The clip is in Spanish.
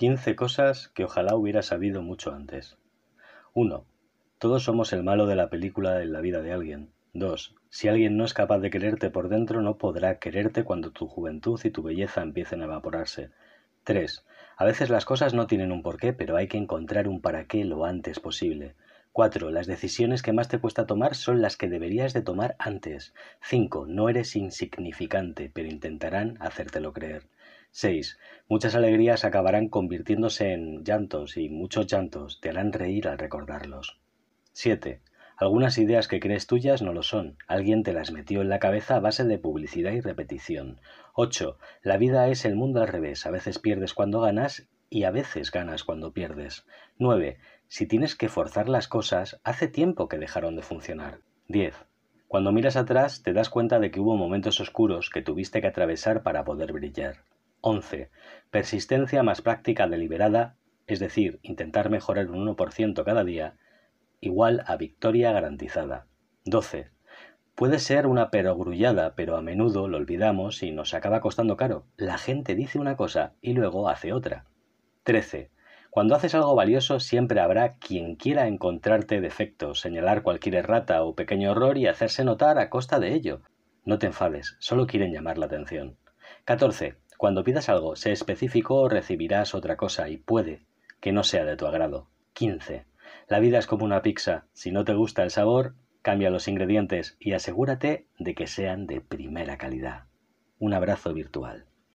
15 cosas que ojalá hubiera sabido mucho antes. 1. Todos somos el malo de la película en la vida de alguien. 2. Si alguien no es capaz de quererte por dentro, no podrá quererte cuando tu juventud y tu belleza empiecen a evaporarse. 3. A veces las cosas no tienen un porqué, pero hay que encontrar un para qué lo antes posible. 4. Las decisiones que más te cuesta tomar son las que deberías de tomar antes. 5. No eres insignificante, pero intentarán hacértelo creer. 6. Muchas alegrías acabarán convirtiéndose en llantos y muchos llantos te harán reír al recordarlos. 7. Algunas ideas que crees tuyas no lo son. Alguien te las metió en la cabeza a base de publicidad y repetición. 8. La vida es el mundo al revés. A veces pierdes cuando ganas y a veces ganas cuando pierdes. 9. Si tienes que forzar las cosas, hace tiempo que dejaron de funcionar. 10. Cuando miras atrás te das cuenta de que hubo momentos oscuros que tuviste que atravesar para poder brillar. 11. Persistencia más práctica deliberada, es decir, intentar mejorar un 1% cada día, igual a victoria garantizada. 12. Puede ser una perogrullada, pero a menudo lo olvidamos y nos acaba costando caro. La gente dice una cosa y luego hace otra. 13. Cuando haces algo valioso siempre habrá quien quiera encontrarte defectos, señalar cualquier errata o pequeño error y hacerse notar a costa de ello. No te enfades, solo quieren llamar la atención. 14. Cuando pidas algo, sé específico o recibirás otra cosa y puede que no sea de tu agrado. 15. La vida es como una pizza. Si no te gusta el sabor, cambia los ingredientes y asegúrate de que sean de primera calidad. Un abrazo virtual.